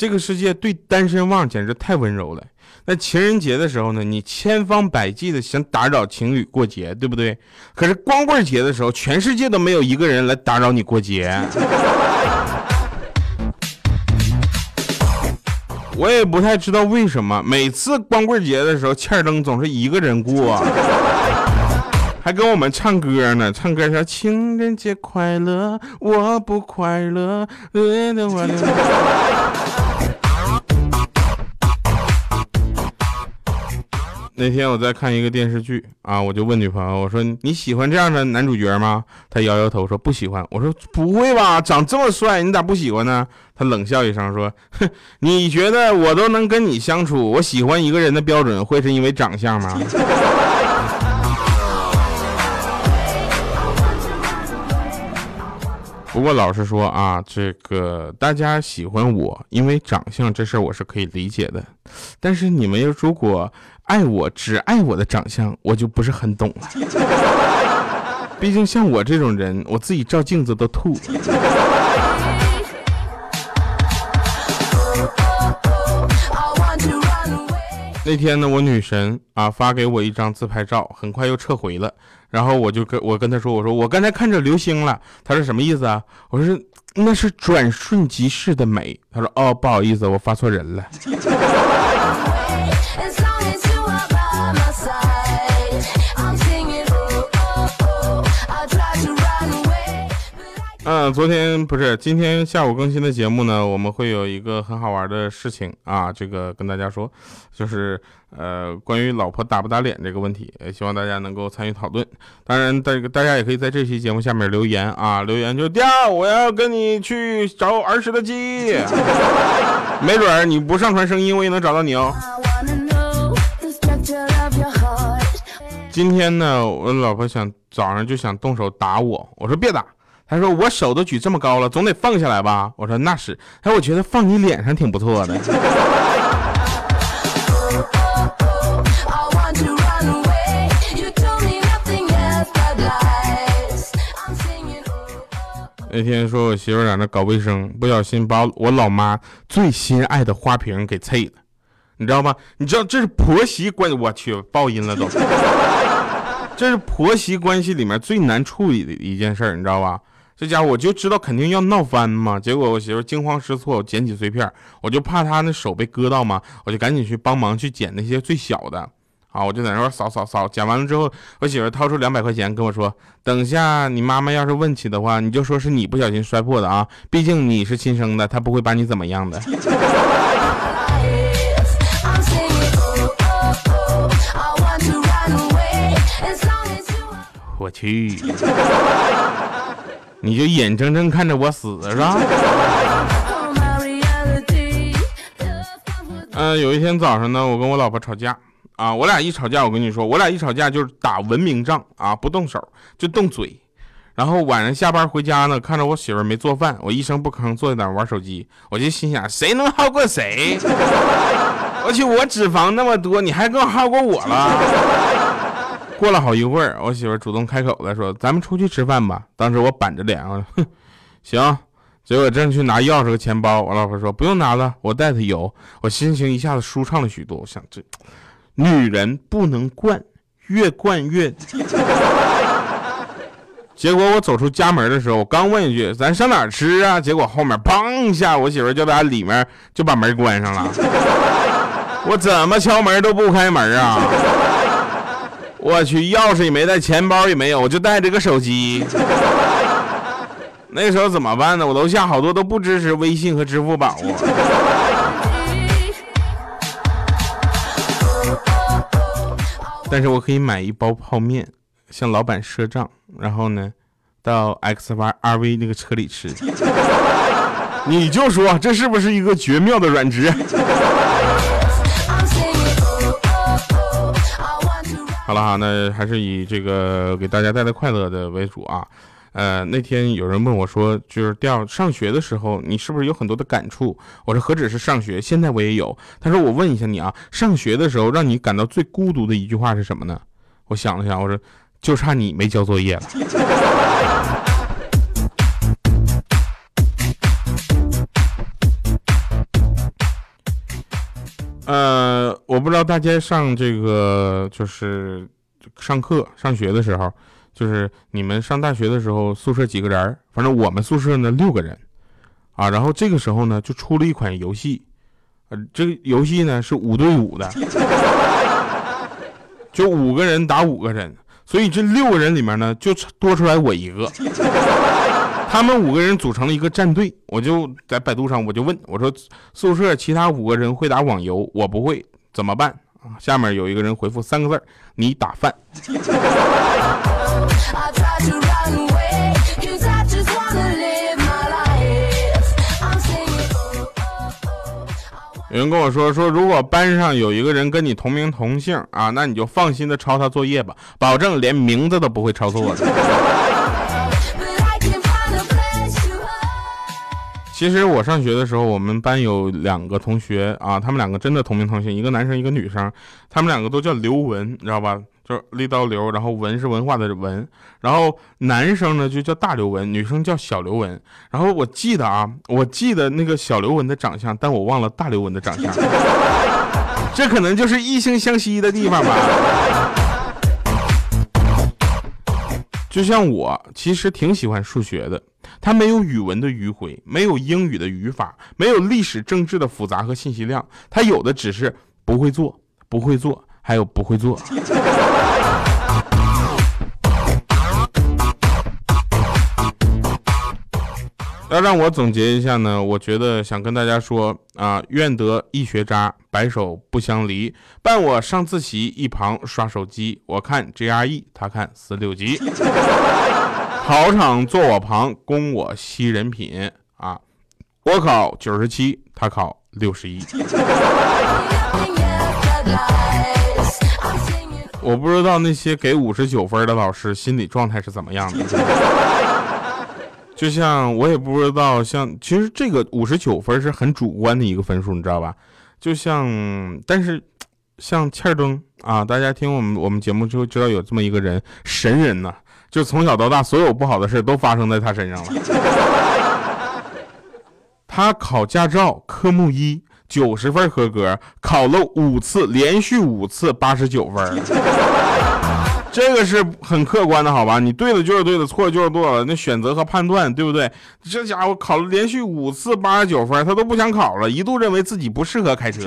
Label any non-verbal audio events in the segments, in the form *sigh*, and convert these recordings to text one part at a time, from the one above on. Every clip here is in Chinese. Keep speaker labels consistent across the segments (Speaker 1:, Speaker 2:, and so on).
Speaker 1: 这个世界对单身汪简直太温柔了。那情人节的时候呢，你千方百计的想打扰情侣过节，对不对？可是光棍节的时候，全世界都没有一个人来打扰你过节。我也不太知道为什么，每次光棍节的时候，欠灯总是一个人过，还跟我们唱歌呢。唱歌说情人节快乐，我不快乐。那天我在看一个电视剧啊，我就问女朋友，我说你喜欢这样的男主角吗？她摇摇头说不喜欢。我说不会吧，长这么帅，你咋不喜欢呢？她冷笑一声说，哼，你觉得我都能跟你相处，我喜欢一个人的标准会是因为长相吗？*laughs* 不过老实说啊，这个大家喜欢我，因为长相这事儿我是可以理解的。但是你们要如果爱我，只爱我的长相，我就不是很懂了。*laughs* 毕竟像我这种人，我自己照镜子都吐。那天呢，我女神啊发给我一张自拍照，很快又撤回了。然后我就跟我跟她说：“我说我刚才看着流星了。”她说什么意思啊？我说那是转瞬即逝的美。她说哦，不好意思，我发错人了。*laughs* 嗯，昨天不是今天下午更新的节目呢，我们会有一个很好玩的事情啊，这个跟大家说，就是呃关于老婆打不打脸这个问题，也希望大家能够参与讨论。当然，这个大家也可以在这期节目下面留言啊，留言就调我要跟你去找儿时的记忆，*laughs* 没准你不上传声音，我也能找到你哦。今天呢，我老婆想早上就想动手打我，我说别打。他说：“我手都举这么高了，总得放下来吧？”我说：“那是。”哎，我觉得放你脸上挺不错的。那天说我媳妇在那搞卫生，不小心把我老妈最心爱的花瓶给碎了，你知道吗？你知道这是婆媳关，我去报应了都。*laughs* 这是婆媳关系里面最难处理的一件事，你知道吧？这家伙我就知道肯定要闹翻嘛，结果我媳妇惊慌失措，捡起碎片，我就怕她那手被割到嘛，我就赶紧去帮忙去捡那些最小的，啊，我就在那块扫扫扫，捡完了之后，我媳妇掏出两百块钱跟我说，等下你妈妈要是问起的话，你就说是你不小心摔破的啊，毕竟你是亲生的，她不会把你怎么样的。*laughs* 我去。你就眼睁睁看着我死是吧？嗯，*laughs* 有一天早上呢，我跟我老婆吵架啊，我俩一吵架，我跟你说，我俩一吵架就是打文明仗啊，不动手就动嘴。然后晚上下班回家呢，看着我媳妇没做饭，我一声不吭坐在那玩手机，我就心想，谁能耗过谁？我去，我脂肪那么多，你还更耗过我了？过了好一会儿，我媳妇主动开口了，说：“咱们出去吃饭吧。”当时我板着脸啊，哼，行。结果正去拿钥匙和钱包，我老婆说：“不用拿了，我带她游。”我心情一下子舒畅了许多。我想，这女人不能惯，越惯越 *laughs*…… 结果我走出家门的时候，我刚问一句：“咱上哪吃啊？”结果后面砰一下，我媳妇就在里面就把门关上了。我怎么敲门都不开门啊！我去，钥匙也没带，钱包也没有，我就带着个手机。*laughs* 那时候怎么办呢？我楼下好多都不支持微信和支付宝啊。*laughs* 但是我可以买一包泡面，向老板赊账，然后呢，到 X Y R V 那个车里吃。*laughs* 你就说这是不是一个绝妙的软职？好了哈，那还是以这个给大家带来快乐的为主啊。呃，那天有人问我说，就是调上学的时候，你是不是有很多的感触？我说何止是上学，现在我也有。他说我问一下你啊，上学的时候让你感到最孤独的一句话是什么呢？我想了想，我说就差你没交作业了。*laughs* 呃，我不知道大家上这个就是上课上学的时候，就是你们上大学的时候宿舍几个人？反正我们宿舍呢六个人，啊，然后这个时候呢就出了一款游戏，呃，这个游戏呢是五对五的，就五个人打五个人，所以这六个人里面呢就多出来我一个。他们五个人组成了一个战队，我就在百度上我就问我说：“宿舍其他五个人会打网游，我不会，怎么办？”啊，下面有一个人回复三个字你打饭。”有人跟我说说，如果班上有一个人跟你同名同姓啊，那你就放心的抄他作业吧，保证连名字都不会抄错的。其实我上学的时候，我们班有两个同学啊，他们两个真的同名同姓，一个男生，一个女生，他们两个都叫刘文，你知道吧？就是立刀刘，然后文是文化的文，然后男生呢就叫大刘文，女生叫小刘文。然后我记得啊，我记得那个小刘文的长相，但我忘了大刘文的长相，*laughs* 这可能就是异性相吸的地方吧。就像我其实挺喜欢数学的，它没有语文的迂回，没有英语的语法，没有历史政治的复杂和信息量，它有的只是不会做，不会做，还有不会做。*laughs* 要让我总结一下呢，我觉得想跟大家说啊，愿得一学渣，白首不相离。伴我上自习，一旁刷手机。我看 GRE，他看四六级。*laughs* 考场坐我旁，供我吸人品啊。我考九十七，他考六十一。我不知道那些给五十九分的老师心理状态是怎么样的。就像我也不知道，像其实这个五十九分是很主观的一个分数，你知道吧？就像，但是像欠儿灯啊，大家听我们我们节目就会知道有这么一个人，神人呐，就从小到大所有不好的事都发生在他身上了。*laughs* 他考驾照科目一九十分合格，考了五次，连续五次八十九分。*laughs* 这个是很客观的，好吧？你对的就是对的，错的就是错了。那选择和判断，对不对？这家伙考了连续五次八十九分，他都不想考了，一度认为自己不适合开车。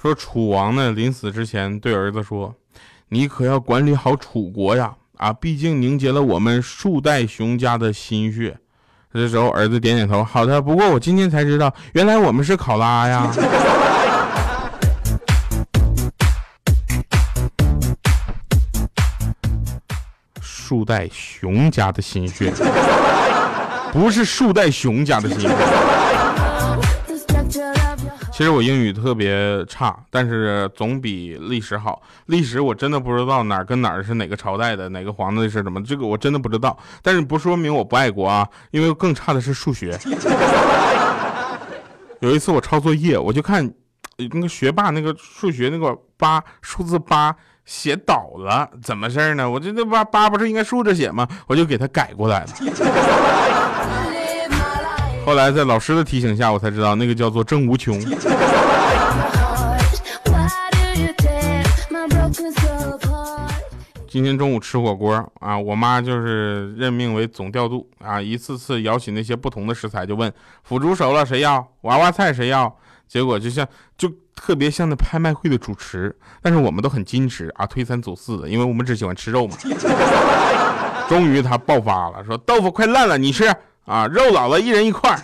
Speaker 1: 说楚王呢，临死之前对儿子说：“你可要管理好楚国呀！啊，毕竟凝结了我们数代熊家的心血。”这时候，儿子点点头，好的。不过我今天才知道，原来我们是考拉呀。树袋熊家的心血，不是树袋熊家的心血。其实我英语特别差，但是总比历史好。历史我真的不知道哪儿跟哪儿是哪个朝代的，哪个皇帝是什么，这个我真的不知道。但是不说明我不爱国啊，因为更差的是数学。有一次我抄作业，我就看那个学霸那个数学那个八数字八写倒了，怎么事儿呢？我这那八八不是应该竖着写吗？我就给他改过来了。后来在老师的提醒下，我才知道那个叫做郑无穷。*laughs* 今天中午吃火锅啊，我妈就是任命为总调度啊，一次次舀起那些不同的食材，就问腐竹熟了谁要，娃娃菜谁要。结果就像就特别像那拍卖会的主持，但是我们都很矜持啊，推三阻四的，因为我们只喜欢吃肉嘛。*laughs* 终于他爆发了，说豆腐快烂了，你吃。啊，肉老了，一人一块儿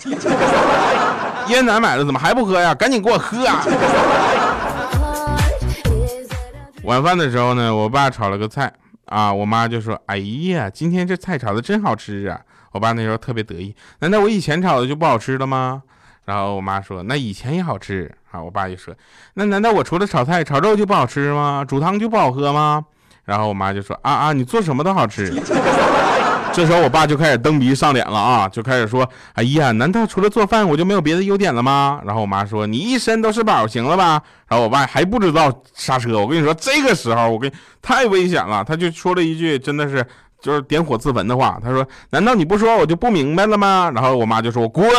Speaker 1: *laughs* 烟咱买了，怎么还不喝呀？赶紧给我喝啊！*laughs* 晚饭的时候呢，我爸炒了个菜啊，我妈就说：“哎呀，今天这菜炒的真好吃啊！”我爸那时候特别得意，难道我以前炒的就不好吃了吗？然后我妈说：“那以前也好吃啊。”我爸就说：“那难道我除了炒菜、炒肉就不好吃吗？煮汤就不好喝吗？”然后我妈就说：“啊啊，你做什么都好吃。” *laughs* 这时候我爸就开始蹬鼻上脸了啊，就开始说：“哎呀，难道除了做饭我就没有别的优点了吗？”然后我妈说：“你一身都是宝，行了吧？”然后我爸还不知道刹车，我跟你说，这个时候我跟太危险了，他就说了一句真的是就是点火自焚的话，他说：“难道你不说我就不明白了吗？”然后我妈就说：“滚。*laughs* ”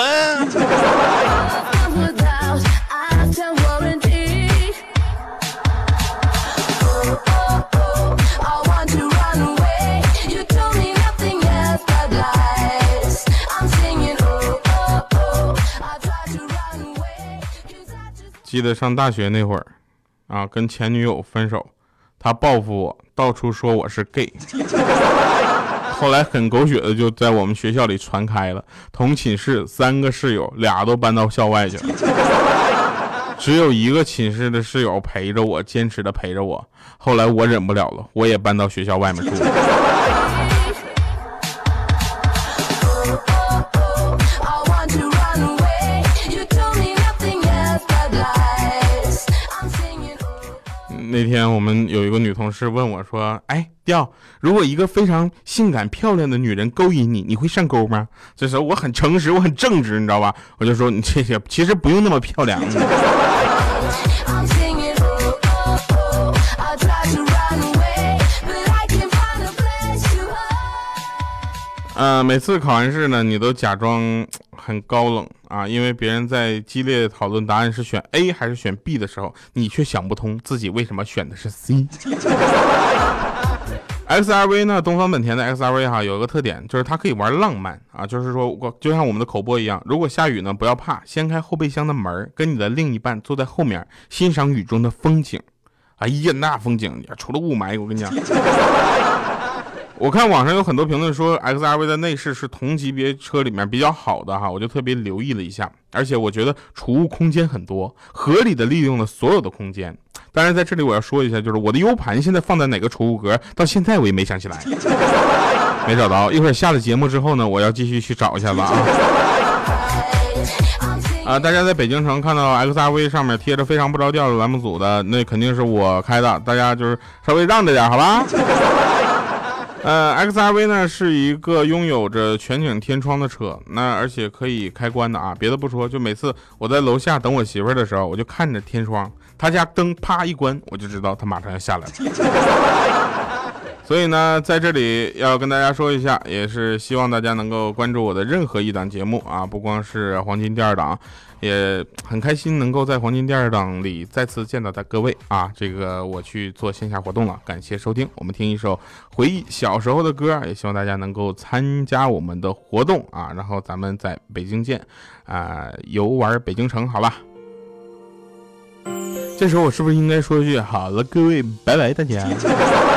Speaker 1: 记得上大学那会儿，啊，跟前女友分手，他报复我，到处说我是 gay。*laughs* 后来很狗血的就在我们学校里传开了，同寝室三个室友，俩都搬到校外去了，*laughs* 只有一个寝室的室友陪着我，坚持的陪着我。后来我忍不了了，我也搬到学校外面住。那天我们有一个女同事问我说：“哎，调，如果一个非常性感漂亮的女人勾引你，你会上钩吗？”这时候我很诚实，我很正直，你知道吧？我就说：“你这些其实不用那么漂亮。*laughs* ”呃，每次考完试呢，你都假装很高冷啊，因为别人在激烈讨论答案是选 A 还是选 B 的时候，你却想不通自己为什么选的是 C。*laughs* X R V 呢，东方本田的 X R V 哈，有一个特点就是它可以玩浪漫啊，就是说我就像我们的口播一样，如果下雨呢，不要怕，掀开后备箱的门，跟你的另一半坐在后面欣赏雨中的风景。哎呀，那风景除了雾霾，我跟你讲。我看网上有很多评论说，X R V 的内饰是同级别车里面比较好的哈，我就特别留意了一下，而且我觉得储物空间很多，合理的利用了所有的空间。当然在这里我要说一下，就是我的 U 盘现在放在哪个储物格，到现在我也没想起来，没找到。一会儿下了节目之后呢，我要继续去找一下子啊。啊，大家在北京城看到 X R V 上面贴着非常不着调的栏目组的，那肯定是我开的，大家就是稍微让着点，好吧？呃，X R V 呢是一个拥有着全景天窗的车，那而且可以开关的啊。别的不说，就每次我在楼下等我媳妇儿的时候，我就看着天窗，她家灯啪一关，我就知道她马上要下来了。所以呢，在这里要跟大家说一下，也是希望大家能够关注我的任何一档节目啊，不光是黄金第二档。也很开心能够在黄金第二档里再次见到的各位啊！这个我去做线下活动了，感谢收听。我们听一首回忆小时候的歌，也希望大家能够参加我们的活动啊！然后咱们在北京见啊，游玩北京城，好吧？这时候我是不是应该说一句好了，各位，拜拜，大家。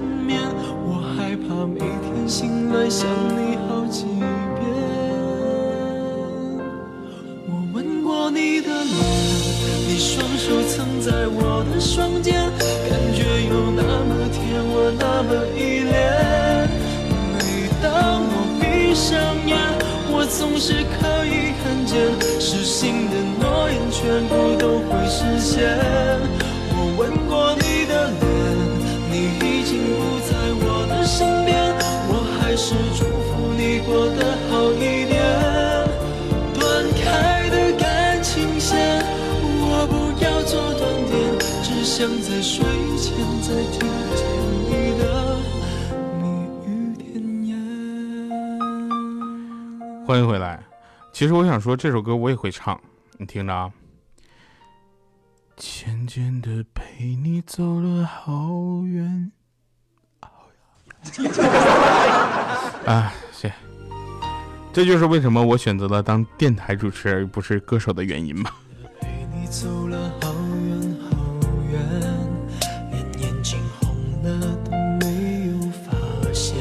Speaker 1: 再见面。我害怕每天醒来想你好几遍。我吻过你的脸，你双手曾在我的。双肩，感觉有那么甜，我那么依恋。每当我闭上眼，我总是可以看见，失信的诺言全部都会实现。我吻过你是祝福你过得好一点。想在睡前再听见你的蜜语甜言。欢迎回来。其实我想说，这首歌我也会唱，你听着啊。渐渐的陪你走了好远，*laughs* 啊，谢。这就是为什么我选择了当电台主持而不是歌手的原因吧。
Speaker 2: 陪你走了好远好远，连眼睛红了都没有发现。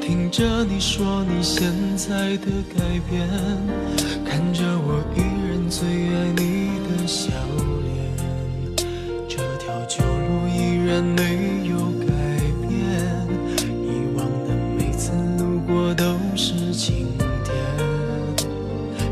Speaker 2: 听着你说你现在的改变，看着我依然最爱你的笑脸，这条旧路依然没有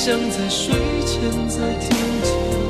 Speaker 2: 想在睡前再听见。